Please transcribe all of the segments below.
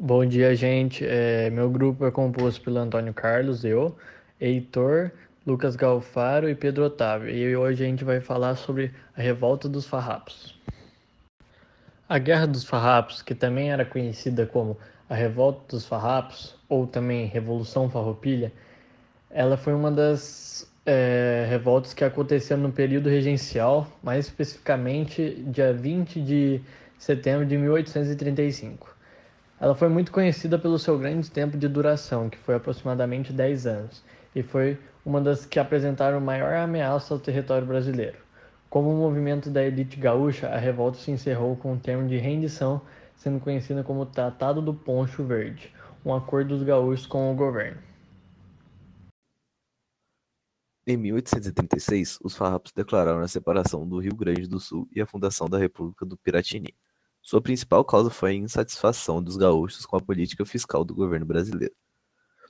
Bom dia, gente. É, meu grupo é composto pelo Antônio Carlos, eu, Heitor, Lucas Galfaro e Pedro Otávio. E hoje a gente vai falar sobre a Revolta dos Farrapos. A Guerra dos Farrapos, que também era conhecida como a Revolta dos Farrapos, ou também Revolução Farroupilha, ela foi uma das é, revoltas que aconteceu no período regencial, mais especificamente dia 20 de setembro de 1835. Ela foi muito conhecida pelo seu grande tempo de duração, que foi aproximadamente 10 anos, e foi uma das que apresentaram maior ameaça ao território brasileiro. Como um movimento da elite gaúcha, a revolta se encerrou com o termo de rendição, sendo conhecida como Tratado do Poncho Verde, um acordo dos gaúchos com o governo. Em 1836, os farrapos declararam a separação do Rio Grande do Sul e a fundação da República do Piratini. Sua principal causa foi a insatisfação dos gaúchos com a política fiscal do governo brasileiro.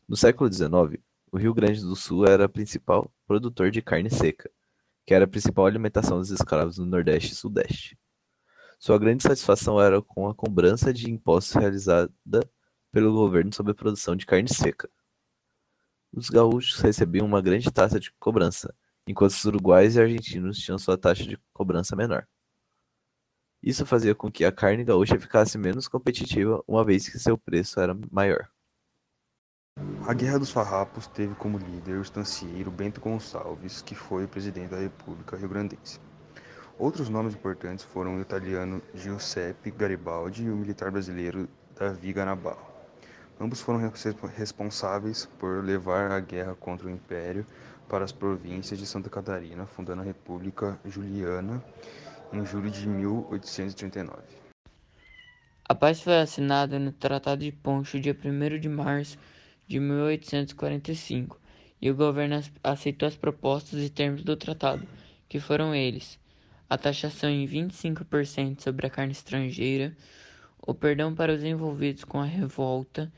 No século XIX, o Rio Grande do Sul era o principal produtor de carne seca, que era a principal alimentação dos escravos no Nordeste e Sudeste. Sua grande satisfação era com a cobrança de impostos realizada pelo governo sobre a produção de carne seca. Os gaúchos recebiam uma grande taxa de cobrança, enquanto os uruguaios e argentinos tinham sua taxa de cobrança menor. Isso fazia com que a carne gaúcha ficasse menos competitiva, uma vez que seu preço era maior. A Guerra dos Farrapos teve como líder o estancieiro Bento Gonçalves, que foi presidente da República Rio-Grandense. Outros nomes importantes foram o italiano Giuseppe Garibaldi e o militar brasileiro Davi Ganabarro. Ambos foram responsáveis por levar a guerra contra o Império para as províncias de Santa Catarina, fundando a República Juliana em julho de 1839. A paz foi assinada no Tratado de Poncho dia 1 de março de 1845 e o governo aceitou as propostas e termos do tratado, que foram eles: a taxação em 25% sobre a carne estrangeira, o perdão para os envolvidos com a revolta,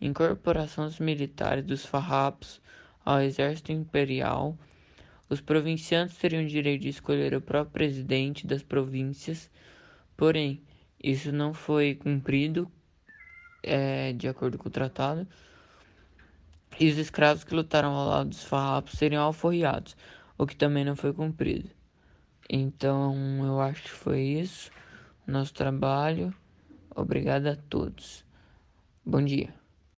incorporação dos militares dos farrapos ao exército imperial os provincianos teriam direito de escolher o próprio presidente das províncias, porém, isso não foi cumprido é, de acordo com o tratado. E os escravos que lutaram ao lado dos farrapos seriam alforriados, o que também não foi cumprido. Então, eu acho que foi isso. Nosso trabalho. Obrigado a todos. Bom dia.